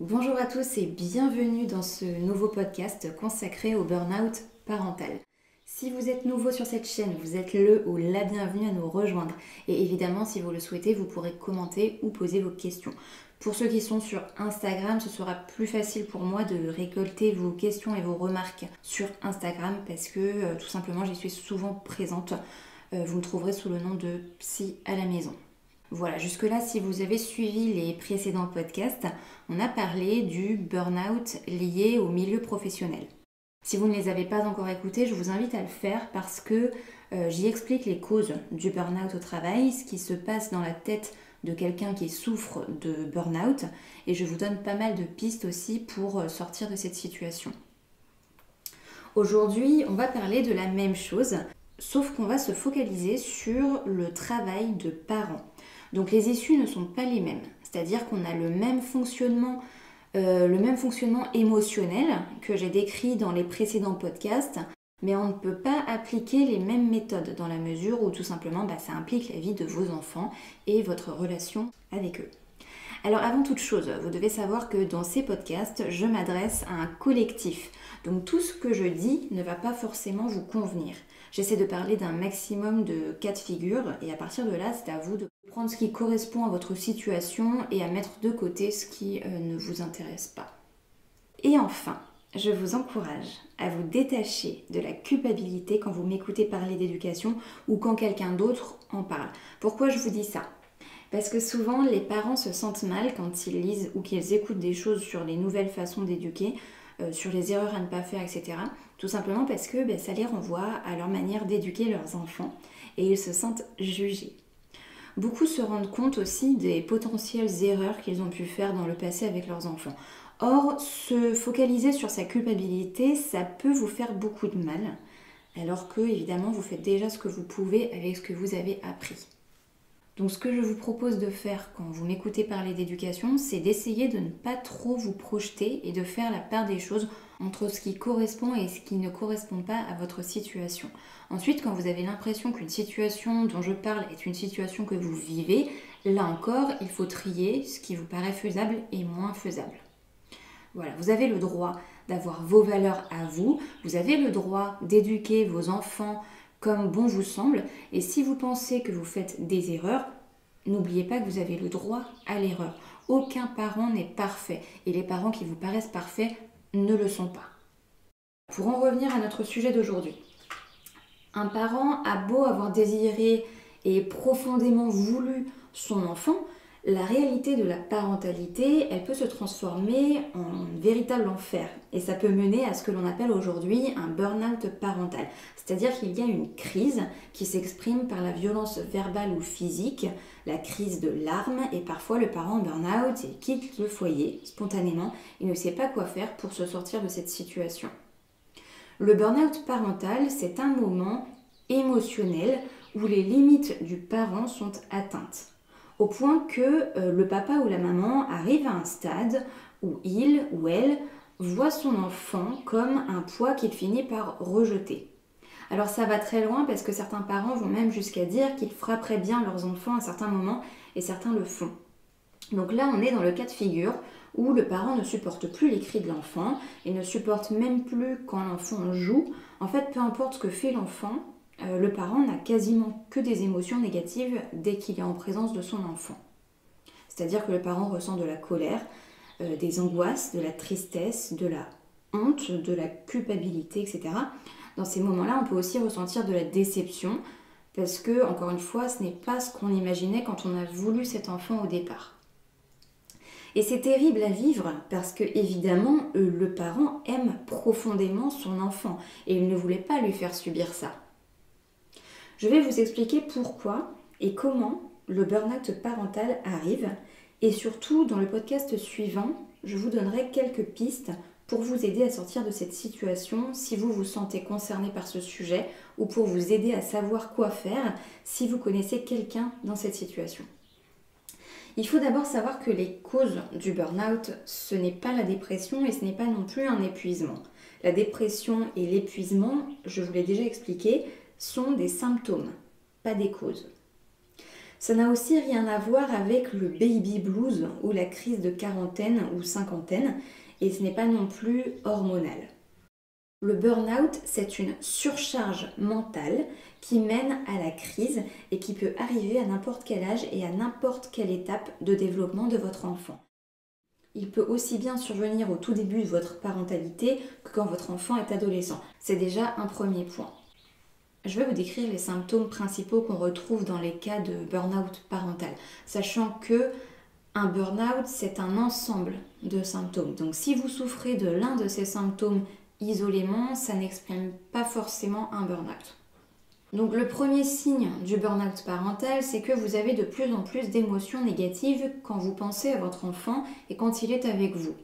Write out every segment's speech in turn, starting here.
Bonjour à tous et bienvenue dans ce nouveau podcast consacré au burn-out parental. Si vous êtes nouveau sur cette chaîne, vous êtes le ou la bienvenue à nous rejoindre. Et évidemment, si vous le souhaitez, vous pourrez commenter ou poser vos questions. Pour ceux qui sont sur Instagram, ce sera plus facile pour moi de récolter vos questions et vos remarques sur Instagram parce que euh, tout simplement j'y suis souvent présente. Euh, vous me trouverez sous le nom de Psy à la maison. Voilà, jusque-là, si vous avez suivi les précédents podcasts, on a parlé du burn-out lié au milieu professionnel. Si vous ne les avez pas encore écoutés, je vous invite à le faire parce que euh, j'y explique les causes du burn-out au travail, ce qui se passe dans la tête de quelqu'un qui souffre de burn-out et je vous donne pas mal de pistes aussi pour euh, sortir de cette situation. Aujourd'hui, on va parler de la même chose, sauf qu'on va se focaliser sur le travail de parents. Donc les issues ne sont pas les mêmes. C'est-à-dire qu'on a le même fonctionnement, euh, le même fonctionnement émotionnel que j'ai décrit dans les précédents podcasts, mais on ne peut pas appliquer les mêmes méthodes dans la mesure où tout simplement bah, ça implique la vie de vos enfants et votre relation avec eux. Alors avant toute chose, vous devez savoir que dans ces podcasts, je m'adresse à un collectif. Donc tout ce que je dis ne va pas forcément vous convenir. J'essaie de parler d'un maximum de cas de figure et à partir de là, c'est à vous de prendre ce qui correspond à votre situation et à mettre de côté ce qui euh, ne vous intéresse pas. Et enfin, je vous encourage à vous détacher de la culpabilité quand vous m'écoutez parler d'éducation ou quand quelqu'un d'autre en parle. Pourquoi je vous dis ça? Parce que souvent, les parents se sentent mal quand ils lisent ou qu'ils écoutent des choses sur les nouvelles façons d'éduquer, euh, sur les erreurs à ne pas faire, etc. Tout simplement parce que ben, ça les renvoie à leur manière d'éduquer leurs enfants et ils se sentent jugés. Beaucoup se rendent compte aussi des potentielles erreurs qu'ils ont pu faire dans le passé avec leurs enfants. Or, se focaliser sur sa culpabilité, ça peut vous faire beaucoup de mal, alors que évidemment vous faites déjà ce que vous pouvez avec ce que vous avez appris. Donc ce que je vous propose de faire quand vous m'écoutez parler d'éducation, c'est d'essayer de ne pas trop vous projeter et de faire la part des choses entre ce qui correspond et ce qui ne correspond pas à votre situation. Ensuite, quand vous avez l'impression qu'une situation dont je parle est une situation que vous vivez, là encore, il faut trier ce qui vous paraît faisable et moins faisable. Voilà, vous avez le droit d'avoir vos valeurs à vous, vous avez le droit d'éduquer vos enfants comme bon vous semble. Et si vous pensez que vous faites des erreurs, n'oubliez pas que vous avez le droit à l'erreur. Aucun parent n'est parfait et les parents qui vous paraissent parfaits ne le sont pas. Pour en revenir à notre sujet d'aujourd'hui, un parent a beau avoir désiré et profondément voulu son enfant, la réalité de la parentalité, elle peut se transformer en véritable enfer. Et ça peut mener à ce que l'on appelle aujourd'hui un burn-out parental. C'est-à-dire qu'il y a une crise qui s'exprime par la violence verbale ou physique, la crise de larmes, et parfois le parent burn-out et quitte le foyer spontanément. Il ne sait pas quoi faire pour se sortir de cette situation. Le burn-out parental, c'est un moment émotionnel où les limites du parent sont atteintes au point que euh, le papa ou la maman arrive à un stade où il ou elle voit son enfant comme un poids qu'il finit par rejeter. Alors ça va très loin parce que certains parents vont même jusqu'à dire qu'ils frapperaient bien leurs enfants à certains moments et certains le font. Donc là on est dans le cas de figure où le parent ne supporte plus les cris de l'enfant et ne supporte même plus quand l'enfant joue. En fait, peu importe ce que fait l'enfant, euh, le parent n'a quasiment que des émotions négatives dès qu'il est en présence de son enfant. C'est-à-dire que le parent ressent de la colère, euh, des angoisses, de la tristesse, de la honte, de la culpabilité, etc. Dans ces moments-là, on peut aussi ressentir de la déception parce que, encore une fois, ce n'est pas ce qu'on imaginait quand on a voulu cet enfant au départ. Et c'est terrible à vivre parce que, évidemment, euh, le parent aime profondément son enfant et il ne voulait pas lui faire subir ça. Je vais vous expliquer pourquoi et comment le burn-out parental arrive et surtout dans le podcast suivant, je vous donnerai quelques pistes pour vous aider à sortir de cette situation si vous vous sentez concerné par ce sujet ou pour vous aider à savoir quoi faire si vous connaissez quelqu'un dans cette situation. Il faut d'abord savoir que les causes du burn-out, ce n'est pas la dépression et ce n'est pas non plus un épuisement. La dépression et l'épuisement, je vous l'ai déjà expliqué, sont des symptômes, pas des causes. Ça n'a aussi rien à voir avec le baby blues ou la crise de quarantaine ou cinquantaine, et ce n'est pas non plus hormonal. Le burn-out, c'est une surcharge mentale qui mène à la crise et qui peut arriver à n'importe quel âge et à n'importe quelle étape de développement de votre enfant. Il peut aussi bien survenir au tout début de votre parentalité que quand votre enfant est adolescent. C'est déjà un premier point. Je vais vous décrire les symptômes principaux qu'on retrouve dans les cas de burn-out parental, sachant que un burn-out, c'est un ensemble de symptômes. Donc si vous souffrez de l'un de ces symptômes isolément, ça n'exprime pas forcément un burn-out. Donc le premier signe du burn-out parental, c'est que vous avez de plus en plus d'émotions négatives quand vous pensez à votre enfant et quand il est avec vous.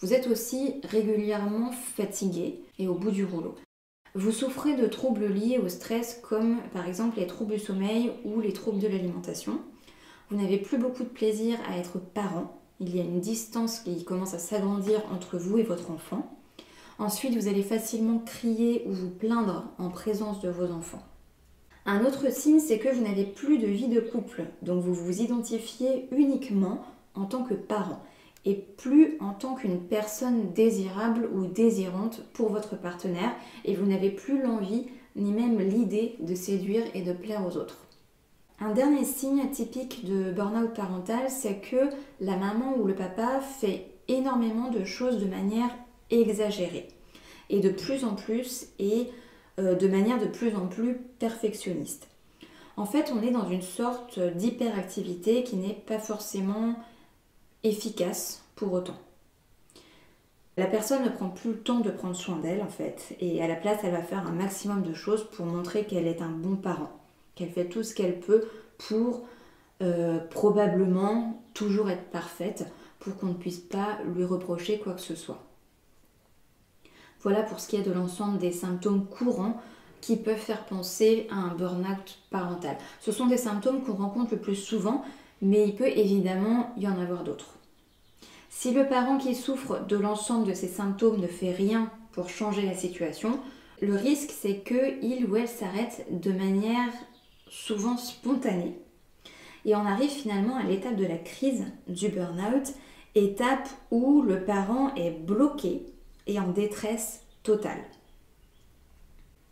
Vous êtes aussi régulièrement fatigué et au bout du rouleau. Vous souffrez de troubles liés au stress comme par exemple les troubles du sommeil ou les troubles de l'alimentation. Vous n'avez plus beaucoup de plaisir à être parent. Il y a une distance qui commence à s'agrandir entre vous et votre enfant. Ensuite, vous allez facilement crier ou vous plaindre en présence de vos enfants. Un autre signe, c'est que vous n'avez plus de vie de couple, donc vous vous identifiez uniquement en tant que parent et plus en tant qu'une personne désirable ou désirante pour votre partenaire et vous n'avez plus l'envie ni même l'idée de séduire et de plaire aux autres. Un dernier signe typique de burn-out parental, c'est que la maman ou le papa fait énormément de choses de manière exagérée et de plus en plus et euh, de manière de plus en plus perfectionniste. En fait, on est dans une sorte d'hyperactivité qui n'est pas forcément efficace pour autant. La personne ne prend plus le temps de prendre soin d'elle en fait, et à la place elle va faire un maximum de choses pour montrer qu'elle est un bon parent, qu'elle fait tout ce qu'elle peut pour euh, probablement toujours être parfaite, pour qu'on ne puisse pas lui reprocher quoi que ce soit. Voilà pour ce qui est de l'ensemble des symptômes courants qui peuvent faire penser à un burn-out parental. Ce sont des symptômes qu'on rencontre le plus souvent, mais il peut évidemment y en avoir d'autres. Si le parent qui souffre de l'ensemble de ces symptômes ne fait rien pour changer la situation, le risque c'est qu'il ou elle s'arrête de manière souvent spontanée et on arrive finalement à l'étape de la crise du burn-out, étape où le parent est bloqué et en détresse totale.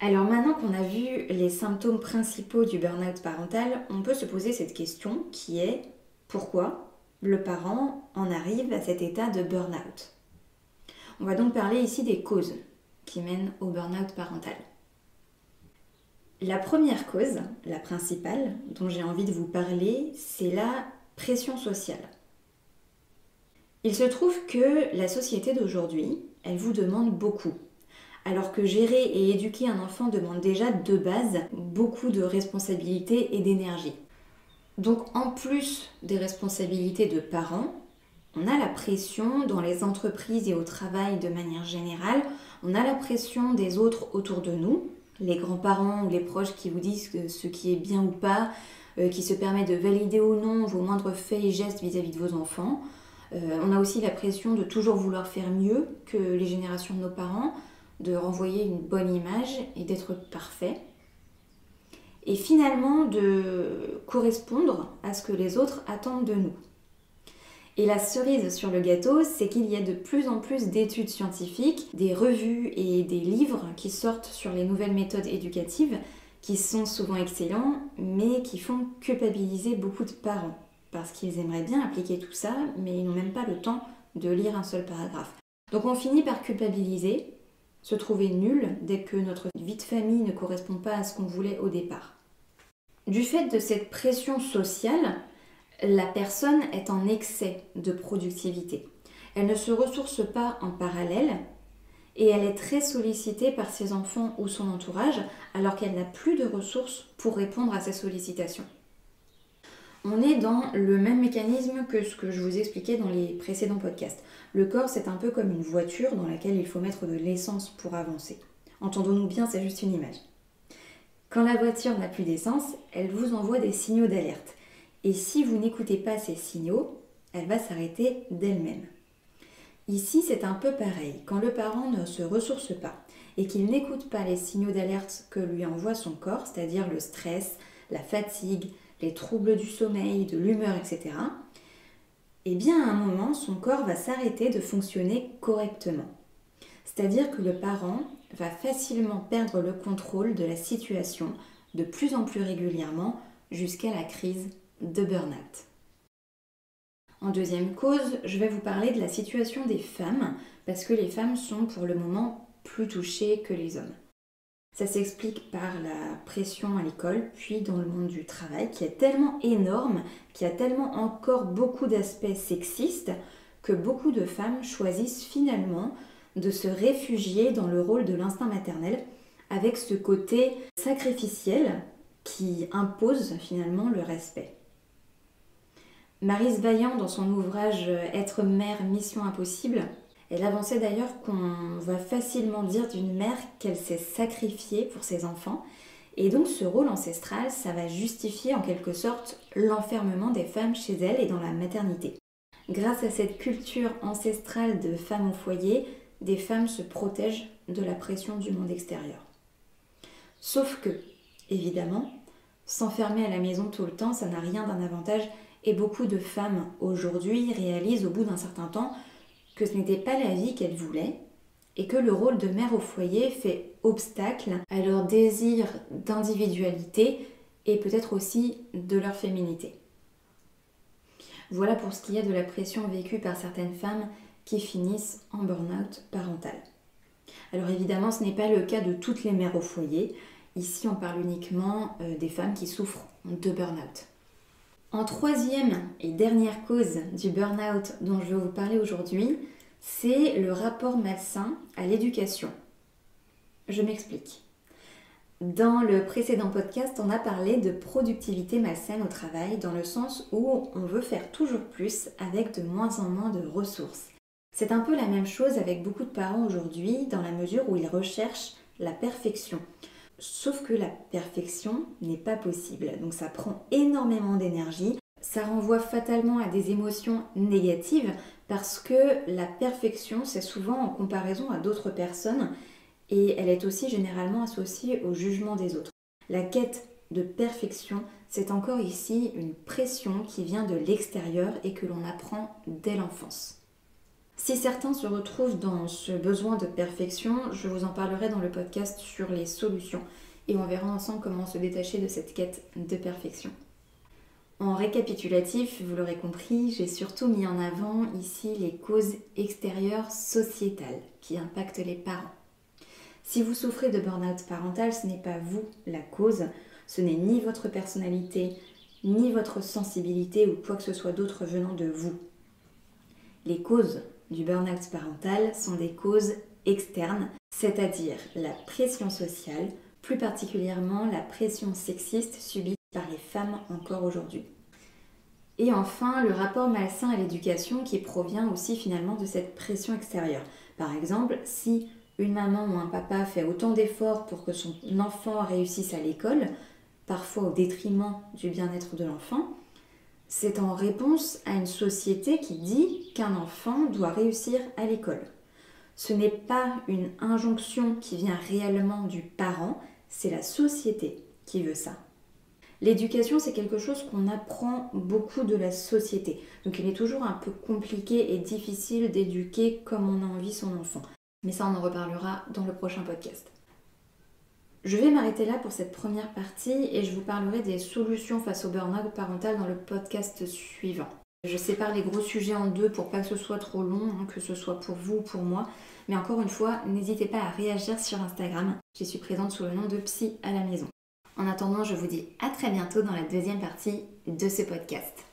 Alors maintenant qu'on a vu les symptômes principaux du burn-out parental, on peut se poser cette question qui est pourquoi le parent en arrive à cet état de burn-out? On va donc parler ici des causes qui mènent au burn-out parental. La première cause, la principale, dont j'ai envie de vous parler, c'est la pression sociale. Il se trouve que la société d'aujourd'hui, elle vous demande beaucoup alors que gérer et éduquer un enfant demande déjà de base beaucoup de responsabilités et d'énergie. Donc en plus des responsabilités de parents, on a la pression dans les entreprises et au travail de manière générale, on a la pression des autres autour de nous, les grands-parents ou les proches qui vous disent ce qui est bien ou pas, euh, qui se permettent de valider ou non vos moindres faits et gestes vis-à-vis de vos enfants. Euh, on a aussi la pression de toujours vouloir faire mieux que les générations de nos parents, de renvoyer une bonne image et d'être parfait. Et finalement de correspondre à ce que les autres attendent de nous. Et la cerise sur le gâteau, c'est qu'il y a de plus en plus d'études scientifiques, des revues et des livres qui sortent sur les nouvelles méthodes éducatives, qui sont souvent excellents, mais qui font culpabiliser beaucoup de parents, parce qu'ils aimeraient bien appliquer tout ça, mais ils n'ont même pas le temps de lire un seul paragraphe. Donc on finit par culpabiliser, se trouver nul dès que notre vie de famille ne correspond pas à ce qu'on voulait au départ. Du fait de cette pression sociale, la personne est en excès de productivité. Elle ne se ressource pas en parallèle et elle est très sollicitée par ses enfants ou son entourage alors qu'elle n'a plus de ressources pour répondre à ces sollicitations. On est dans le même mécanisme que ce que je vous expliquais dans les précédents podcasts. Le corps, c'est un peu comme une voiture dans laquelle il faut mettre de l'essence pour avancer. Entendons-nous bien, c'est juste une image. Quand la voiture n'a plus d'essence, elle vous envoie des signaux d'alerte. Et si vous n'écoutez pas ces signaux, elle va s'arrêter d'elle-même. Ici, c'est un peu pareil. Quand le parent ne se ressource pas et qu'il n'écoute pas les signaux d'alerte que lui envoie son corps, c'est-à-dire le stress, la fatigue, les troubles du sommeil, de l'humeur, etc., eh bien à un moment, son corps va s'arrêter de fonctionner correctement. C'est-à-dire que le parent va facilement perdre le contrôle de la situation de plus en plus régulièrement jusqu'à la crise de burn-out. En deuxième cause, je vais vous parler de la situation des femmes, parce que les femmes sont pour le moment plus touchées que les hommes. Ça s'explique par la pression à l'école, puis dans le monde du travail, qui est tellement énorme, qui a tellement encore beaucoup d'aspects sexistes, que beaucoup de femmes choisissent finalement de se réfugier dans le rôle de l'instinct maternel, avec ce côté sacrificiel qui impose finalement le respect. Marise Vaillant, dans son ouvrage Être mère, mission impossible, elle avançait d'ailleurs qu'on va facilement dire d'une mère qu'elle s'est sacrifiée pour ses enfants. Et donc ce rôle ancestral, ça va justifier en quelque sorte l'enfermement des femmes chez elles et dans la maternité. Grâce à cette culture ancestrale de femmes au foyer, des femmes se protègent de la pression du monde extérieur. Sauf que, évidemment, s'enfermer à la maison tout le temps, ça n'a rien d'un avantage et beaucoup de femmes aujourd'hui réalisent au bout d'un certain temps que ce n'était pas la vie qu'elles voulaient et que le rôle de mère au foyer fait obstacle à leur désir d'individualité et peut-être aussi de leur féminité. Voilà pour ce qui est de la pression vécue par certaines femmes qui finissent en burn-out parental. Alors évidemment, ce n'est pas le cas de toutes les mères au foyer. Ici, on parle uniquement euh, des femmes qui souffrent de burn-out. En troisième et dernière cause du burn-out dont je vais vous parler aujourd'hui, c'est le rapport malsain à l'éducation. Je m'explique. Dans le précédent podcast, on a parlé de productivité malsaine au travail dans le sens où on veut faire toujours plus avec de moins en moins de ressources. C'est un peu la même chose avec beaucoup de parents aujourd'hui dans la mesure où ils recherchent la perfection. Sauf que la perfection n'est pas possible. Donc ça prend énormément d'énergie. Ça renvoie fatalement à des émotions négatives parce que la perfection, c'est souvent en comparaison à d'autres personnes et elle est aussi généralement associée au jugement des autres. La quête de perfection, c'est encore ici une pression qui vient de l'extérieur et que l'on apprend dès l'enfance. Si certains se retrouvent dans ce besoin de perfection, je vous en parlerai dans le podcast sur les solutions et on verra ensemble comment se détacher de cette quête de perfection. En récapitulatif, vous l'aurez compris, j'ai surtout mis en avant ici les causes extérieures sociétales qui impactent les parents. Si vous souffrez de burn-out parental, ce n'est pas vous la cause, ce n'est ni votre personnalité, ni votre sensibilité ou quoi que ce soit d'autre venant de vous. Les causes du burn-out parental sont des causes externes, c'est-à-dire la pression sociale, plus particulièrement la pression sexiste subie par les femmes encore aujourd'hui. Et enfin, le rapport malsain à l'éducation qui provient aussi finalement de cette pression extérieure. Par exemple, si une maman ou un papa fait autant d'efforts pour que son enfant réussisse à l'école, parfois au détriment du bien-être de l'enfant, c'est en réponse à une société qui dit qu'un enfant doit réussir à l'école. Ce n'est pas une injonction qui vient réellement du parent, c'est la société qui veut ça. L'éducation, c'est quelque chose qu'on apprend beaucoup de la société. Donc il est toujours un peu compliqué et difficile d'éduquer comme on a envie son enfant. Mais ça, on en reparlera dans le prochain podcast. Je vais m'arrêter là pour cette première partie et je vous parlerai des solutions face au burn-out parental dans le podcast suivant. Je sépare les gros sujets en deux pour pas que ce soit trop long, hein, que ce soit pour vous ou pour moi. Mais encore une fois, n'hésitez pas à réagir sur Instagram. Je suis présente sous le nom de Psy à la maison. En attendant, je vous dis à très bientôt dans la deuxième partie de ce podcast.